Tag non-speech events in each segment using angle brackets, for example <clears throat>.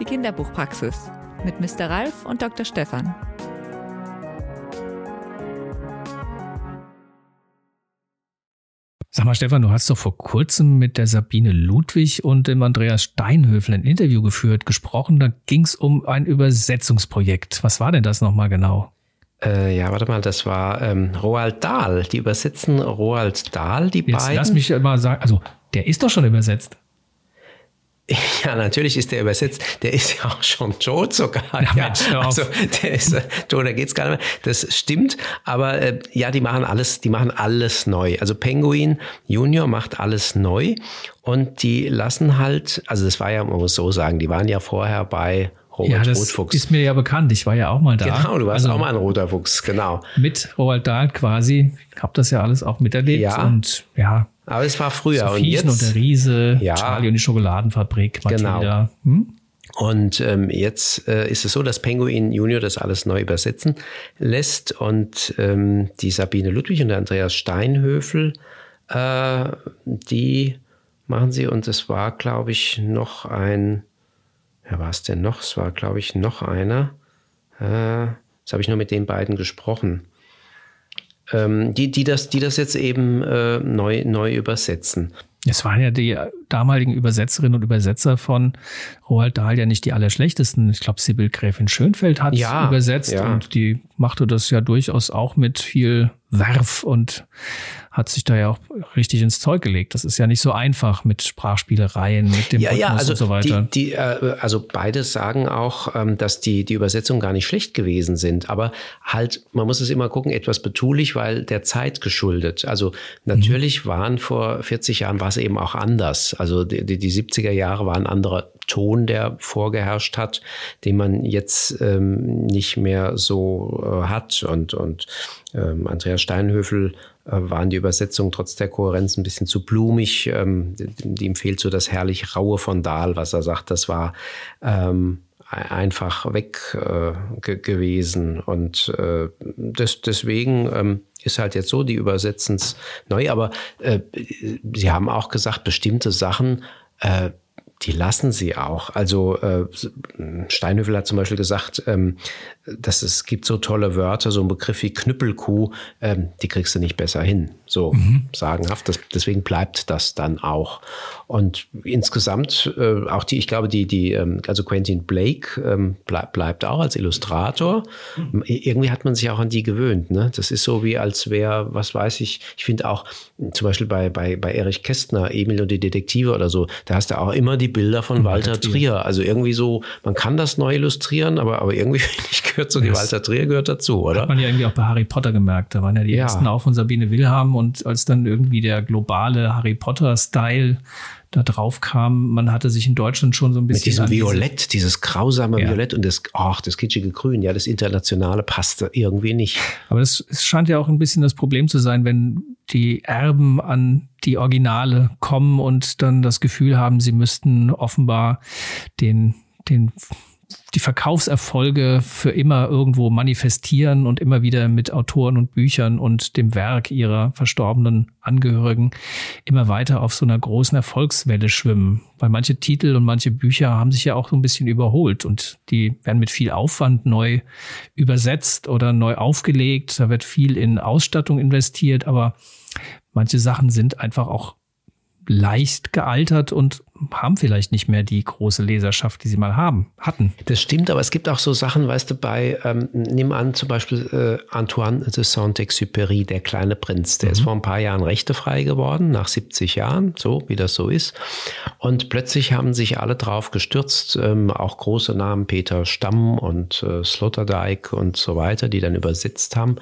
Die Kinderbuchpraxis mit Mr. Ralf und Dr. Stefan. Sag mal, Stefan, du hast doch vor kurzem mit der Sabine Ludwig und dem Andreas Steinhöfel ein Interview geführt, gesprochen. Da ging es um ein Übersetzungsprojekt. Was war denn das nochmal genau? Äh, ja, warte mal, das war ähm, Roald Dahl. Die übersetzen Roald Dahl, die Jetzt beiden. lass mich mal sagen, also der ist doch schon übersetzt. <laughs> Ja, natürlich ist der übersetzt. Der ist ja auch schon tot sogar. Ja, ja, Mensch, also der ist äh, tot, da geht's gar nicht mehr. Das stimmt, aber äh, ja, die machen alles, die machen alles neu. Also Penguin Junior macht alles neu und die lassen halt, also das war ja, man muss so sagen, die waren ja vorher bei Robert ja, das Rotfuchs. ist mir ja bekannt. Ich war ja auch mal da. genau, du warst also auch mal ein roter Fuchs, genau. mit Roald Dahl quasi. Ich habe das ja alles auch miterlebt. Ja. Und ja, Aber es war früher und Sophiechen und der jetzt Riese, Ja. Charlie und die Schokoladenfabrik, Genau. Matilda. Hm? Und ähm, jetzt äh, ist es so, dass Penguin Junior das alles neu übersetzen lässt und ähm, die Sabine Ludwig und der Andreas Steinhöfel, äh, die machen sie und es war, glaube ich, noch ein, wer war es denn noch? Es war, glaube ich, noch einer. Äh, das habe ich nur mit den beiden gesprochen. Ähm, die, die, das, die das jetzt eben äh, neu, neu übersetzen. Es waren ja die damaligen Übersetzerinnen und Übersetzer von Roald Dahl ja nicht die allerschlechtesten. Ich glaube, Sibyl Gräfin Schönfeld hat Ja, übersetzt ja. und die machte das ja durchaus auch mit viel Werf und hat sich da ja auch richtig ins Zeug gelegt. Das ist ja nicht so einfach mit Sprachspielereien, mit dem ja, ja, Rhythmus also und so weiter. Die, die, äh, also beide sagen auch, ähm, dass die, die Übersetzungen gar nicht schlecht gewesen sind. Aber halt, man muss es immer gucken, etwas betulich, weil der Zeit geschuldet. Also natürlich waren vor 40 Jahren war es eben auch anders. Also die, die, die 70er Jahre war ein anderer Ton, der vorgeherrscht hat, den man jetzt ähm, nicht mehr so äh, hat. Und, und ähm, Andreas Steinhöfel äh, waren die Übersetzungen trotz der Kohärenz ein bisschen zu blumig. Ähm, die- ihm fehlt so das herrlich Raue von Dahl, was er sagt, das war ähm, ein- einfach weg äh, ge gewesen. Und äh, des, deswegen ähm, ist halt jetzt so, die übersetzen es neu, aber äh, sie haben auch gesagt, bestimmte Sachen, äh, die lassen sie auch. Also äh, Steinhöfel hat zum Beispiel gesagt, ähm, dass es gibt so tolle Wörter, so ein Begriff wie Knüppelkuh, ähm, die kriegst du nicht besser hin. So sagenhaft. Das, deswegen bleibt das dann auch. Und insgesamt äh, auch die, ich glaube, die, die, ähm, also Quentin Blake ähm, bleib, bleibt auch als Illustrator. Irgendwie hat man sich auch an die gewöhnt. Ne? Das ist so wie als wäre, was weiß ich, ich finde auch zum Beispiel bei, bei, bei Erich Kästner, Emil und die Detektive oder so, da hast du auch immer die Bilder von Walter Trier. Also irgendwie so, man kann das neu illustrieren, aber, aber irgendwie <laughs> ich, gehört so, die Walter Trier gehört dazu, oder? Hat man ja irgendwie auch bei Harry Potter gemerkt. Da waren ja die Ja. ersten auch von Sabine Wilhelm und als dann irgendwie der globale Harry Potter-Style da drauf kam, man hatte sich in Deutschland schon so ein bisschen. Mit diesem Violett, dieses grausame Ja. Violett und das, ach, das kitschige Grün, ja, das Internationale passte irgendwie nicht. Aber das, es scheint ja auch ein bisschen das Problem zu sein, wenn die Erben an die Originale kommen und dann das Gefühl haben, sie müssten offenbar den, den, die Verkaufserfolge für immer irgendwo manifestieren und immer wieder mit Autoren und Büchern und dem Werk ihrer verstorbenen Angehörigen immer weiter auf so einer großen Erfolgswelle schwimmen. Weil manche Titel und manche Bücher haben sich ja auch so ein bisschen überholt und die werden mit viel Aufwand neu übersetzt oder neu aufgelegt. Da wird viel in Ausstattung investiert, aber manche Sachen sind einfach auch leicht gealtert und haben vielleicht nicht mehr die große Leserschaft, die sie mal haben, hatten. Das stimmt, aber es gibt auch so Sachen, weißt du, bei, ähm, nimm an, zum Beispiel äh, Antoine de Saint-Exupéry, der kleine Prinz, der ist vor ein paar Jahren rechtefrei geworden, nach 70 Jahren, so wie das so ist. Und plötzlich haben sich alle drauf gestürzt, ähm, auch große Namen, Peter Stamm und äh, Sloterdijk und so weiter, die dann übersetzt haben.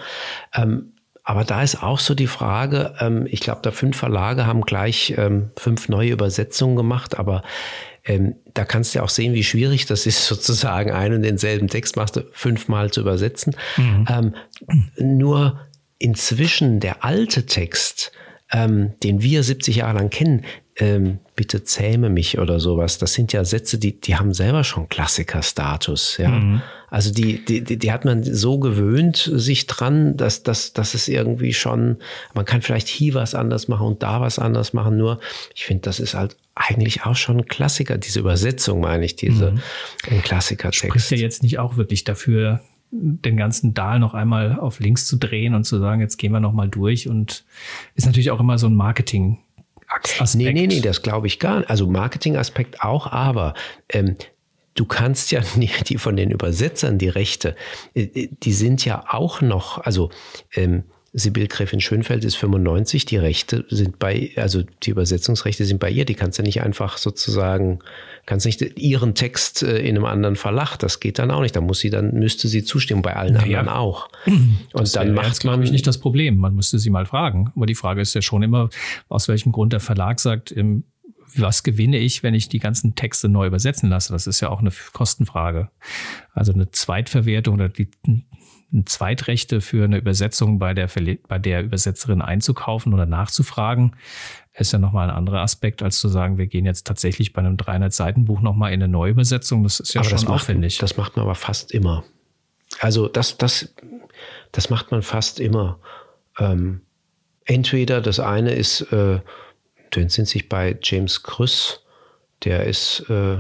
Ähm, aber da ist auch so die Frage, ähm, ich glaube, da fünf Verlage haben gleich ähm, fünf neue Übersetzungen gemacht, aber ähm, da kannst du ja auch sehen, wie schwierig das ist, <laughs> sozusagen einen und denselben Text machst du fünfmal zu übersetzen. Ähm, nur inzwischen der alte Text, ähm, den wir 70 Jahre lang kennen, ähm, bitte zähme mich oder sowas. Das sind ja Sätze, die, die haben selber schon Klassikerstatus, ja. Mhm. Also die, die, die hat man so gewöhnt sich dran, dass, dass, dass es irgendwie schon, man kann vielleicht hier was anders machen und da was anders machen. Nur, ich finde, das ist halt eigentlich auch schon ein Klassiker, diese Übersetzung, meine ich, diese mhm. Klassikertext. Spricht ja jetzt nicht auch wirklich dafür, den ganzen Dahl noch einmal auf links zu drehen und zu sagen, jetzt gehen wir noch mal durch und ist natürlich auch immer so ein Marketing Aspekt. Nee, nee, nee, das glaube ich gar nicht. Also Marketingaspekt auch, aber ähm, du kannst ja <laughs> nicht die von den Übersetzern die Rechte, äh, äh, die sind ja auch noch, also ähm, Sibyl Gräfin Schönfeld ist 95, die Rechte sind bei, also die Übersetzungsrechte sind bei ihr, die kannst du nicht einfach sozusagen, kannst nicht ihren Text äh, in einem anderen Verlag, das geht dann auch nicht. Da muss sie dann, müsste sie zustimmen, bei allen naja. anderen auch. <clears throat> Und das dann macht glaube ich, nicht das Problem. Man müsste sie mal fragen. Aber die Frage ist ja schon immer, aus welchem Grund der Verlag sagt, was gewinne ich, wenn ich die ganzen Texte neu übersetzen lasse? Das ist ja auch eine Kostenfrage. Also eine Zweitverwertung oder die Zweitrechte für eine Übersetzung bei der, bei der Übersetzerin einzukaufen oder nachzufragen, ist ja nochmal ein anderer Aspekt, als zu sagen, wir gehen jetzt tatsächlich bei einem 300-Seiten-Buch nochmal in eine Neuübersetzung. Das ist ja aber schon das aufwendig. Macht, das macht man aber fast immer. Also das, das, das macht man fast immer. Ähm, entweder das eine ist, äh, dann sind sich bei James Krüss, der ist, äh,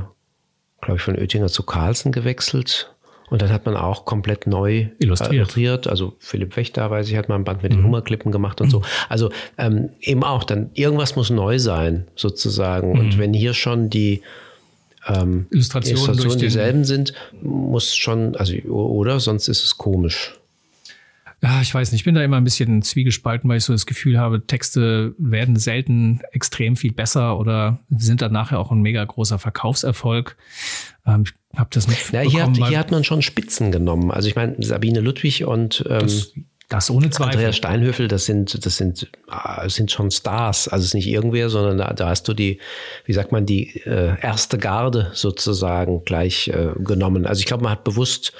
glaube ich, von Oettinger zu Carlsen gewechselt und dann hat man auch komplett neu illustriert. illustriert. Also Philipp Wächter, weiß ich, hat mal ein Band mit den mhm. Hummerklippen gemacht und mhm. so. Also ähm, eben auch, dann irgendwas muss neu sein, sozusagen. Mhm. Und wenn hier schon die ähm, Illustrationen, Illustrationen dieselben sind, muss schon, also oder sonst ist es komisch. Ja, ich weiß nicht, ich bin da immer ein bisschen zwiegespalten, weil ich so das Gefühl habe, Texte werden selten extrem viel besser oder sind dann nachher auch ein mega großer Verkaufserfolg. Ähm, ich habe das nicht ja, hier, hat, hier hat man schon Spitzen genommen. Also ich meine, Sabine Ludwig und ähm, das, das ohne Zweifel. Andreas Steinhöfel, das sind, das sind, das sind schon Stars. Also es ist nicht irgendwer, sondern da, da hast du die, wie sagt man, die äh, erste Garde sozusagen gleich äh, genommen. Also ich glaube, man hat bewusst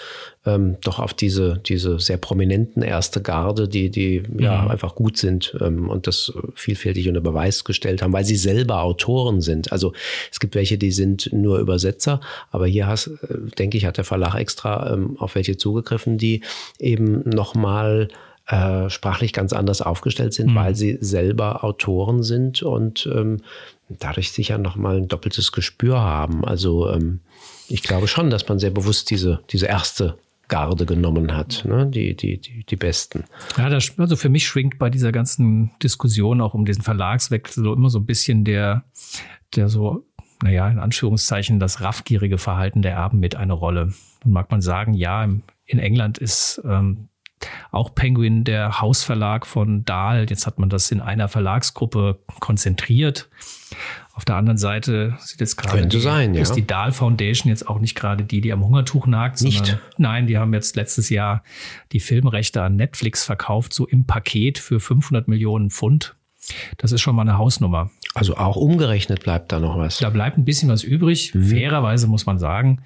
ähm, doch auf diese, diese sehr prominenten erste Garde, die, die ja mhm. einfach gut sind ähm, und das vielfältig unter Beweis gestellt haben, weil sie selber Autoren sind. Also es gibt welche, die sind nur Übersetzer, aber hier hast, äh, denke ich, hat der Verlag extra ähm, auf welche zugegriffen, die eben nochmal äh, sprachlich ganz anders aufgestellt sind, mhm. weil sie selber Autoren sind und ähm, dadurch sicher nochmal ein doppeltes Gespür haben. Also ähm, ich glaube schon, dass man sehr bewusst diese, diese erste Garde genommen hat, ne? die, die, die, die Besten. Ja, das, also für mich schwingt bei dieser ganzen Diskussion auch um diesen Verlagswechsel so immer so ein bisschen der, der so, naja, in Anführungszeichen, das raffgierige Verhalten der Erben mit eine Rolle. Und mag man sagen, ja, in England ist ähm, auch Penguin der Hausverlag von Dahl. Jetzt hat man das in einer Verlagsgruppe konzentriert. Auf der anderen Seite sieht jetzt gerade die, sein, ja. ist die Dahl Foundation jetzt auch nicht gerade die, die am Hungertuch nagt. Nicht? Nein, die haben jetzt letztes Jahr die Filmrechte an Netflix verkauft, so im Paket für 500 Millionen Pfund. Das ist schon mal eine Hausnummer. Also auch umgerechnet bleibt da noch was. Da bleibt ein bisschen was übrig. Mhm. Fairerweise muss man sagen,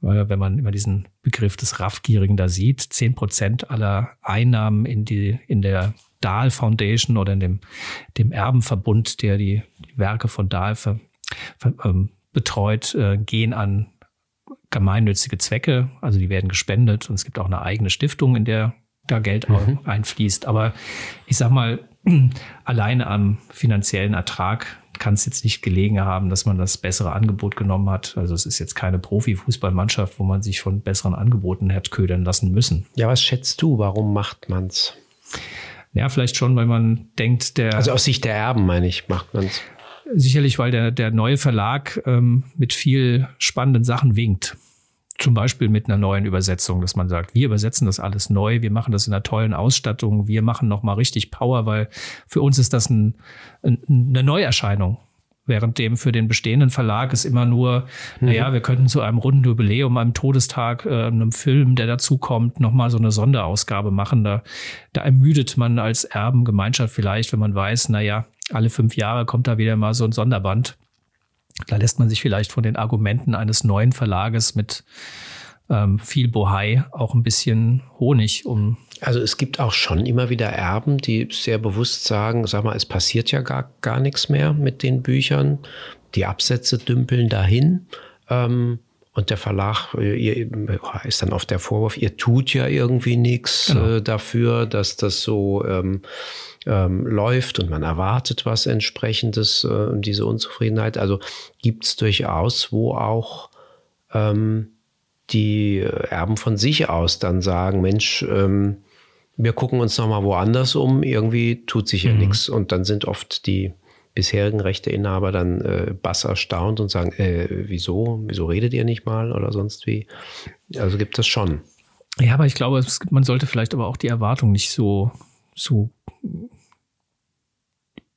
wenn man immer diesen Begriff des Raffgierigen da sieht, zehn Prozent aller Einnahmen in die, in der Dahl Foundation oder in dem, dem Erbenverbund, der die, die Werke von Dahl ver, ver, ähm, betreut, äh, gehen an gemeinnützige Zwecke. Also die werden gespendet und es gibt auch eine eigene Stiftung, in der da Geld mhm. einfließt. Aber ich sag mal, <clears throat> alleine am finanziellen Ertrag kann es jetzt nicht gelegen haben, dass man das bessere Angebot genommen hat. Also es ist jetzt keine Profifußballmannschaft, wo man sich von besseren Angeboten hat ködern lassen müssen. Ja, was schätzt du? Warum macht man's? Ja, vielleicht schon, weil man denkt, der. Also aus Sicht der Erben, meine ich, macht man es. Sicherlich, weil der, der neue Verlag ähm, mit viel spannenden Sachen winkt. Zum Beispiel mit einer neuen Übersetzung, dass man sagt, wir übersetzen das alles neu, wir machen das in einer tollen Ausstattung, wir machen nochmal richtig Power, weil für uns ist das ein, ein, eine Neuerscheinung. Währenddem für den bestehenden Verlag ist immer nur, mhm. naja, wir könnten zu einem runden Jubiläum, einem Todestag, äh, einem Film, der dazukommt, nochmal so eine Sonderausgabe machen. Da, da ermüdet man als Erbengemeinschaft vielleicht, wenn man weiß, naja, alle fünf Jahre kommt da wieder mal so ein Sonderband. Da lässt man sich vielleicht von den Argumenten eines neuen Verlages mit ähm, viel Bohai, auch ein bisschen Honig, um also es gibt auch schon immer wieder Erben, die sehr bewusst sagen, sag mal, es passiert ja gar, gar nichts mehr mit den Büchern. Die Absätze dümpeln dahin. Ähm, und der Verlag äh, ihr, ist dann oft der Vorwurf, ihr tut ja irgendwie nichts genau. äh, dafür, dass das so ähm, ähm, läuft und man erwartet was entsprechendes, äh, diese Unzufriedenheit. Also gibt es durchaus, wo auch ähm, die Erben von sich aus dann sagen, Mensch, ähm, wir gucken uns nochmal woanders um, irgendwie tut sich ja mhm. nichts. Und dann sind oft die bisherigen Rechteinhaber dann äh, bass erstaunt und sagen, äh, wieso, wieso redet ihr nicht mal oder sonst wie? Also gibt es schon. Ja, aber ich glaube, es, man sollte vielleicht aber auch die Erwartung nicht so, so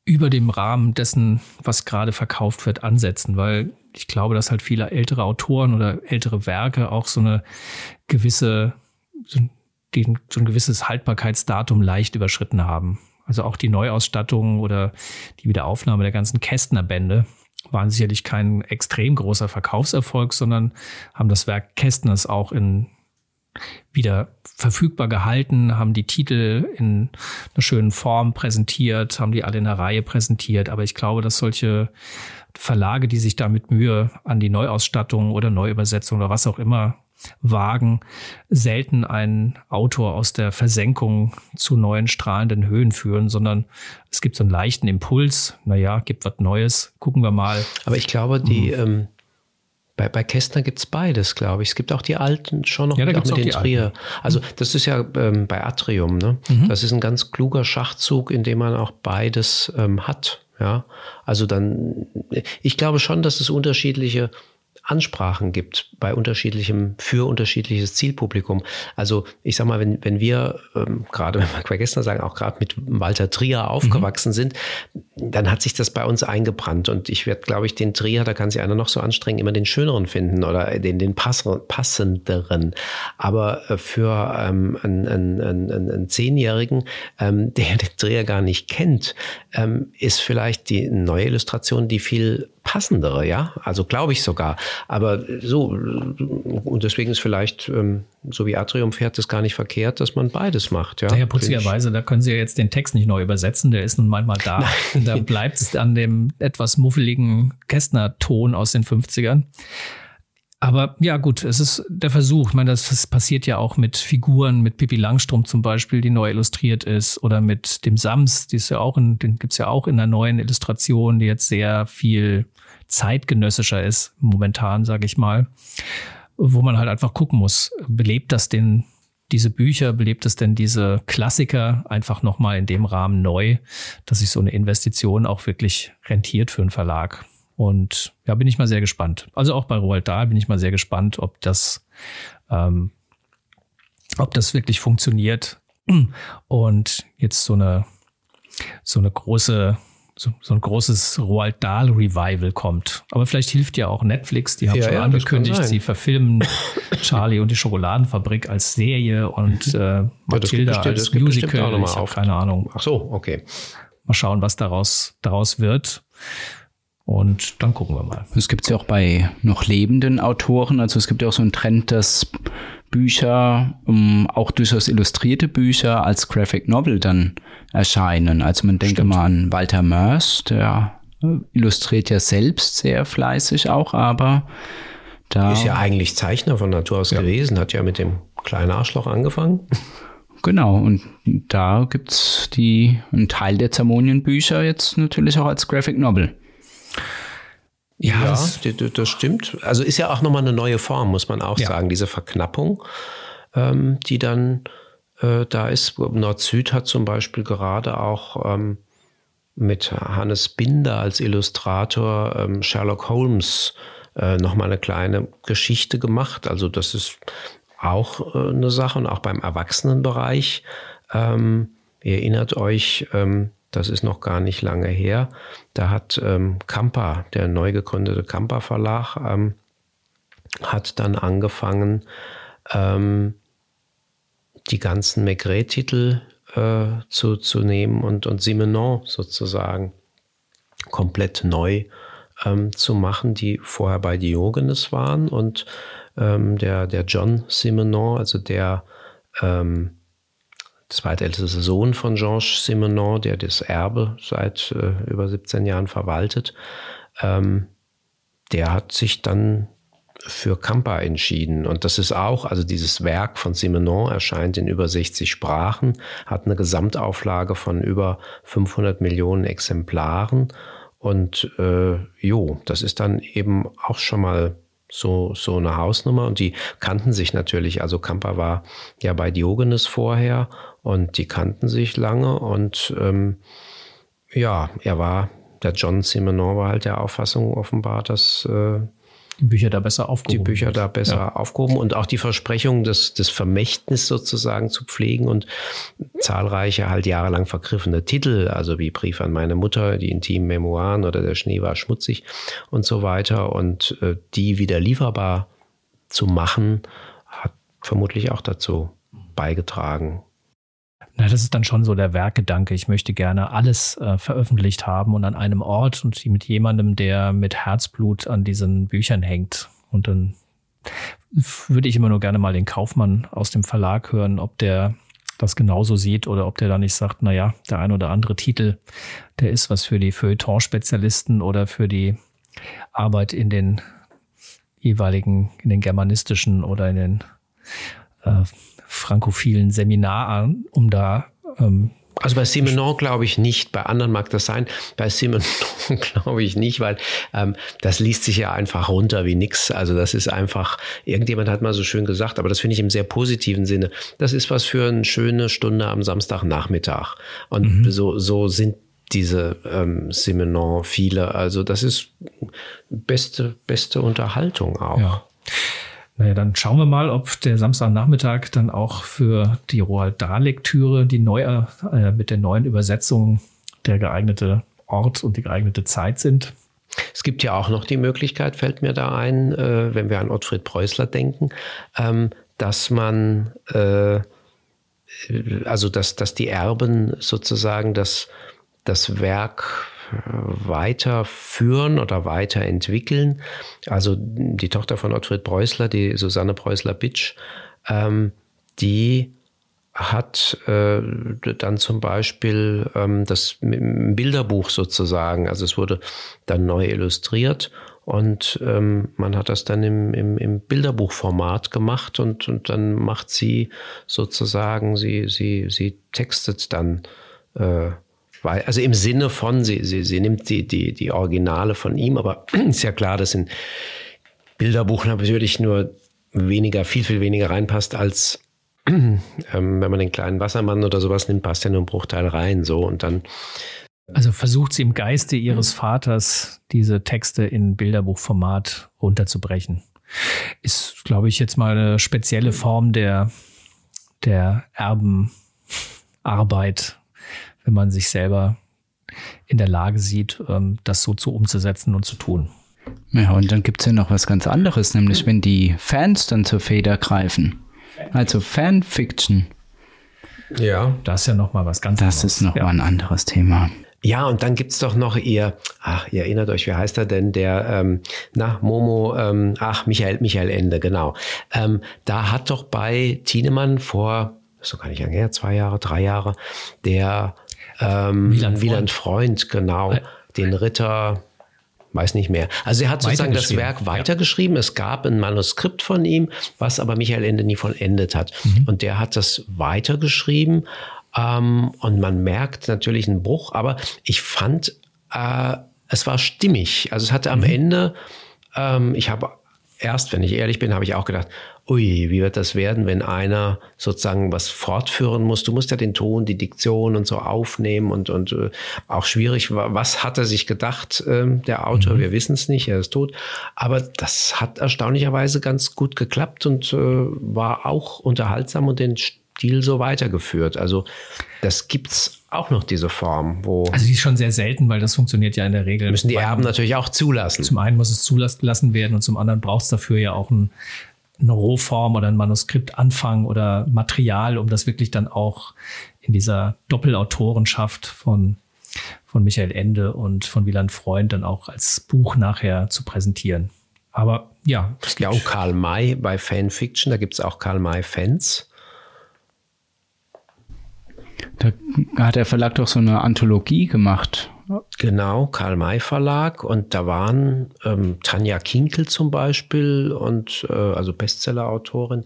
über dem Rahmen dessen, was gerade verkauft wird, ansetzen, weil ich glaube, dass halt viele ältere Autoren oder ältere Werke auch so eine gewisse, so die so ein gewisses Haltbarkeitsdatum leicht überschritten haben. Also auch die Neuausstattung oder die Wiederaufnahme der ganzen Kästner-Bände waren sicherlich kein extrem großer Verkaufserfolg, sondern haben das Werk Kästners auch in wieder verfügbar gehalten, haben die Titel in einer schönen Form präsentiert, haben die alle in einer Reihe präsentiert. Aber ich glaube, dass solche Verlage, die sich da mit Mühe an die Neuausstattung oder Neuübersetzung oder was auch immer wagen, selten einen Autor aus der Versenkung zu neuen strahlenden Höhen führen, sondern es gibt so einen leichten Impuls, naja, gibt was Neues, gucken wir mal. Aber ich glaube, die, mhm. ähm, bei, bei Kästner gibt es beides, glaube ich. Es gibt auch die alten schon noch ja, mit, auch mit den Trier. Alten. Also das ist ja ähm, bei Atrium, ne? Mhm. Das ist ein ganz kluger Schachzug, in dem man auch beides ähm, hat. Ja, also dann, ich glaube schon, dass es unterschiedliche Ansprachen gibt bei unterschiedlichem, für unterschiedliches Zielpublikum. Also ich sag mal, wenn, wenn wir, ähm, gerade wenn wir gestern sagen, auch gerade mit Walter Trier aufgewachsen mhm. sind, dann hat sich das bei uns eingebrannt. Und ich werde, glaube ich, den Trier, da kann sich einer noch so anstrengen, immer den schöneren finden oder den, den passenderen. Aber äh, für ähm, einen, einen, einen, einen Zehnjährigen, ähm, der den Trier gar nicht kennt, ähm, ist vielleicht die neue Illustration die viel passendere, ja. Also glaube ich sogar. Aber so, und deswegen ist vielleicht, ähm, so wie Atrium fährt, es gar nicht verkehrt, dass man beides macht, ja. Naja, putzigerweise, da können Sie ja jetzt den Text nicht neu übersetzen, der ist nun manchmal da. <laughs> da bleibt es an dem etwas muffeligen Kästner-Ton aus den 50ern. Aber ja, gut, es ist der Versuch. Ich meine, das, das, passiert ja auch mit Figuren, mit Pippi Langstrom zum Beispiel, die neu illustriert ist, oder mit dem Sams, die ist ja auch in, den gibt's ja auch in der neuen Illustration, die jetzt sehr viel zeitgenössischer ist, momentan, sage ich mal, wo man halt einfach gucken muss, belebt das den diese Bücher, belebt es denn diese Klassiker einfach nochmal in dem Rahmen neu, dass sich so eine Investition auch wirklich rentiert für einen Verlag. Und ja, bin ich mal sehr gespannt. Also auch bei Roald Dahl bin ich mal sehr gespannt, ob das, ähm, ob das wirklich funktioniert und jetzt so eine, so eine große so, so ein großes Roald Dahl Revival kommt. Aber vielleicht hilft ja auch Netflix, die haben ja, schon ja, angekündigt, sie verfilmen <laughs> Charlie und die Schokoladenfabrik als Serie und äh, Matilda ja, als Musical. Ich habe keine Ahnung. Ach so, okay. Mal schauen, was daraus, daraus wird. Und dann gucken wir mal. Es gibt ja auch bei noch lebenden Autoren. Also es gibt ja auch so einen Trend, dass Bücher, um, auch durchaus illustrierte Bücher als Graphic Novel dann erscheinen. Also man denke mal an Walter Mörs, der äh, illustriert ja selbst sehr fleißig auch, aber da. Ist ja eigentlich Zeichner von Natur aus ja. gewesen, hat ja mit dem kleinen Arschloch angefangen. Genau, und da gibt's die, einen Teil der Zermonienbücher jetzt natürlich auch als Graphic Novel. Ja, ja das, das, stimmt. Also ist ja auch nochmal eine neue Form, muss man auch ja. sagen, diese Verknappung, ähm, die dann äh, da ist. Nord-Süd hat zum Beispiel gerade auch ähm, mit Hannes Binder als Illustrator ähm, Sherlock Holmes äh, nochmal eine kleine Geschichte gemacht. Also das ist auch äh, eine Sache und auch beim Erwachsenenbereich. Ähm, ihr erinnert euch, ähm, das ist noch gar nicht lange her. Da hat ähm, Kampa, der neu gegründete Kampa Verlag, ähm, hat dann angefangen, ähm, die ganzen Maigret-Titel äh, zu, zu nehmen und, und Simenon sozusagen komplett neu ähm, zu machen, die vorher bei Diogenes waren. Und ähm, der, der John Simenon, also der ähm, zweitälteste Sohn von Georges Simenon, der das Erbe seit äh, über 17 Jahren verwaltet, ähm, der hat sich dann für Kampa entschieden. Und das ist auch, also dieses Werk von Simenon erscheint in über 60 Sprachen, hat eine Gesamtauflage von über 500 Millionen Exemplaren. Und äh, jo, das ist dann eben auch schon mal so, so eine Hausnummer. Und die kannten sich natürlich. Also Kampa war ja bei Diogenes vorher und die kannten sich lange. Und ähm, ja, er war, der John Simenon war halt der Auffassung offenbar, dass äh, die Bücher da besser aufgehoben. Die Bücher da besser ja. aufgehoben und auch die Versprechung, des, des Vermächtnis sozusagen zu pflegen und zahlreiche halt jahrelang vergriffene Titel, also wie Brief an meine Mutter, die intimen Memoiren oder der Schnee war schmutzig und so weiter und äh, die wieder lieferbar zu machen, hat vermutlich auch dazu beigetragen, na, das ist dann schon so der Werkgedanke. Ich möchte gerne alles äh, veröffentlicht haben und an einem Ort und mit jemandem, der mit Herzblut an diesen Büchern hängt. Und dann würde ich immer nur gerne mal den Kaufmann aus dem Verlag hören, ob der das genauso sieht oder ob der da nicht sagt, na ja, der ein oder andere Titel, der ist was für die Feuilleton-Spezialisten oder für die Arbeit in den jeweiligen, in den germanistischen oder in den äh, frankophilen Seminar um da ähm, also bei Simenon glaube ich nicht, bei anderen mag das sein, bei Simenon <laughs> glaube ich nicht, weil ähm, das liest sich ja einfach runter wie nix. Also das ist einfach, irgendjemand hat mal so schön gesagt, aber das finde ich im sehr positiven Sinne. Das ist was für eine schöne Stunde am Samstagnachmittag. Und mhm. so, so sind diese ähm, Simenon viele. Also das ist beste, beste Unterhaltung auch. Ja. Naja, dann schauen wir mal, ob der Samstagnachmittag dann auch für die Roald Dahl-Lektüre, die neue, äh, mit der neuen Übersetzung der geeignete Ort und die geeignete Zeit sind. Es gibt ja auch noch die Möglichkeit, fällt mir da ein, äh, wenn wir an Ottfried Preußler denken, ähm, dass man, äh, also dass, dass die Erben sozusagen das, das Werk weiterführen oder weiterentwickeln. Also die Tochter von Ottfried Preußler, die Susanne Preußler-Bitsch, ähm, die hat äh, dann zum Beispiel ähm, das Bilderbuch sozusagen, also es wurde dann neu illustriert und ähm, man hat das dann im, im, im Bilderbuchformat gemacht und, und dann macht sie sozusagen, sie, sie, sie textet dann äh, weil, also im Sinne von, sie, sie, sie nimmt die, die, die Originale von ihm, aber <clears throat> ist ja klar, dass in Bilderbuch natürlich nur weniger, viel, viel weniger reinpasst als <clears throat> ähm, wenn man den kleinen Wassermann oder sowas nimmt, passt ja nur ein Bruchteil rein, so und dann. Also versucht sie im Geiste ihres Vaters diese Texte in Bilderbuchformat runterzubrechen. Ist, glaube ich, jetzt mal eine spezielle Form der, der Erbenarbeit wenn man sich selber in der Lage sieht, ähm, das so zu umzusetzen und zu tun. Ja, und dann gibt es ja noch was ganz anderes, nämlich wenn die Fans dann zur Feder greifen. Also Fanfiction. Ja. Das ist ja nochmal was ganz das anderes. Das ist nochmal ja. ein anderes Thema. Ja, und dann gibt es doch noch ihr, ach, ihr erinnert euch, wie heißt er denn, der, ähm, na, Momo, ähm, ach, Michael, Michael Ende, genau. Ähm, da hat doch bei Tienemann vor, so kann ich lange her, zwei Jahre, drei Jahre, der ähm, Wieland, Freund. Wieland Freund, genau. Den Ritter, weiß nicht mehr. Also er hat sozusagen das Werk weitergeschrieben. Ja. Es gab ein Manuskript von ihm, was aber Michael Ende nie vollendet hat. Mhm. Und der hat das weitergeschrieben. Ähm, und man merkt natürlich einen Bruch, aber ich fand, äh, es war stimmig. Also es hatte am mhm. Ende, ähm, ich habe erst, wenn ich ehrlich bin, habe ich auch gedacht, ui, wie wird das werden, wenn einer sozusagen was fortführen muss? Du musst ja den Ton, die Diktion und so aufnehmen und, und äh, auch schwierig. Was hat er sich gedacht, äh, der Autor? Mhm. Wir wissen es nicht, er ist tot. Aber das hat erstaunlicherweise ganz gut geklappt und äh, war auch unterhaltsam und den Stil so weitergeführt. Also das gibt's auch noch diese Form, wo. Also die ist schon sehr selten, weil das funktioniert ja in der Regel. Müssen die Erben natürlich auch zulassen. Zum einen muss es zulassen werden und zum anderen braucht es dafür ja auch ein, eine Rohform oder ein Manuskript anfangen oder Material, um das wirklich dann auch in dieser Doppelautorenschaft von von Michael Ende und von Wieland Freund dann auch als Buch nachher zu präsentieren. Aber ja. Es gibt ja auch Karl May bei Fanfiction, da gibt es auch Karl May-Fans. Da hat der Verlag doch so eine Anthologie gemacht. Genau, Karl May Verlag und da waren ähm, Tanja Kinkel zum Beispiel und äh, also Bestseller-Autorin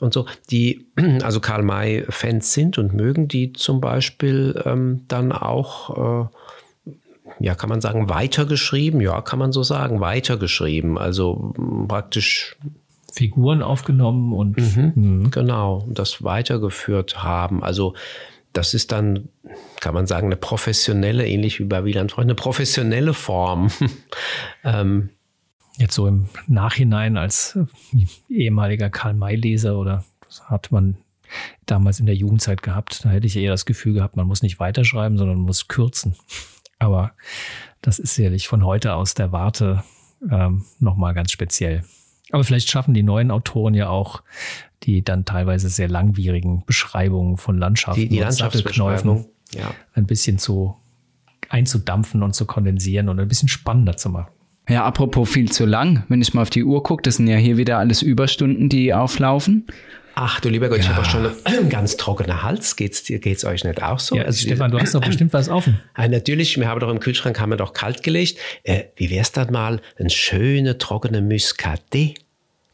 und so, die <clears throat> also Karl May Fans sind und mögen, die zum Beispiel ähm, dann auch äh, ja, kann man sagen, weitergeschrieben? Ja, kann man so sagen, weitergeschrieben. Also praktisch Figuren aufgenommen und mhm, mhm. genau das weitergeführt haben. Also das ist dann, kann man sagen, eine professionelle, ähnlich wie bei Wieland Freund, eine professionelle Form. <laughs> ähm, Jetzt so im Nachhinein als äh, ehemaliger Karl-May-Leser oder das hat man damals in der Jugendzeit gehabt, da hätte ich eher das Gefühl gehabt, man muss nicht weiterschreiben, sondern muss kürzen. Aber das ist sicherlich von heute aus der Warte ähm, nochmal ganz speziell. Aber vielleicht schaffen die neuen Autoren ja auch die dann teilweise sehr langwierigen Beschreibungen von Landschaften die, die und Sattelknäufen ja. ein bisschen zu einzudampfen und zu kondensieren und ein bisschen spannender zu machen. Ja, apropos viel zu lang, wenn ich mal auf die Uhr gucke, das sind ja hier wieder alles Überstunden, die auflaufen. Ach du lieber Gott, ja. ich habe auch schon einen ganz trockenen Hals. Geht's dir, geht's euch nicht auch so? Ja, also, Stefan, du hast doch bestimmt was offen. Ja, <clears throat> natürlich, wir haben doch im Kühlschrank haben wir doch kalt gelegt. Äh, wie wär's dann mal ein schöner trockener Muscadet?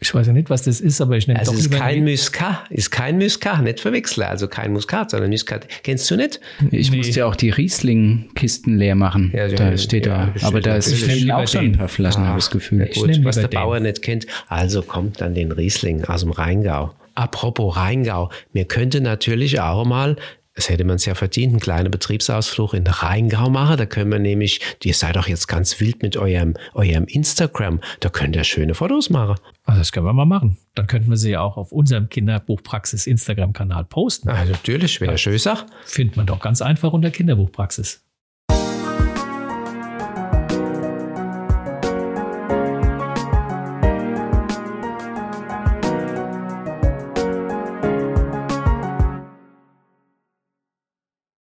Ich weiß ja nicht, was das ist, aber ich nenne also doch ist kein Muscat, ist kein Muscat, nicht verwechseln. Also kein Muskat, sondern Muscat. Kennst du nicht? Ich nee. musste ja auch die Riesling-Kisten leer machen. Ja, da ja, steht ja, da. Aber da ist fehlen auch schon ein paar Flaschen, habe ich das Gefühl. Ja, gut, was der den. Bauer nicht kennt. Also kommt dann den Riesling aus dem Rheingau. Apropos Rheingau, mir könnte natürlich auch mal das hätte man es ja verdient, einen kleinen Betriebsausflug in Rheingau machen. Da können wir nämlich, ihr seid doch jetzt ganz wild mit eurem, eurem Instagram, da könnt ihr schöne Fotos machen. Also das können wir mal machen. Dann könnten wir sie ja auch auf unserem Kinderbuchpraxis Instagram-Kanal posten. Ah, natürlich, wäre schön. Findet man doch ganz einfach unter Kinderbuchpraxis.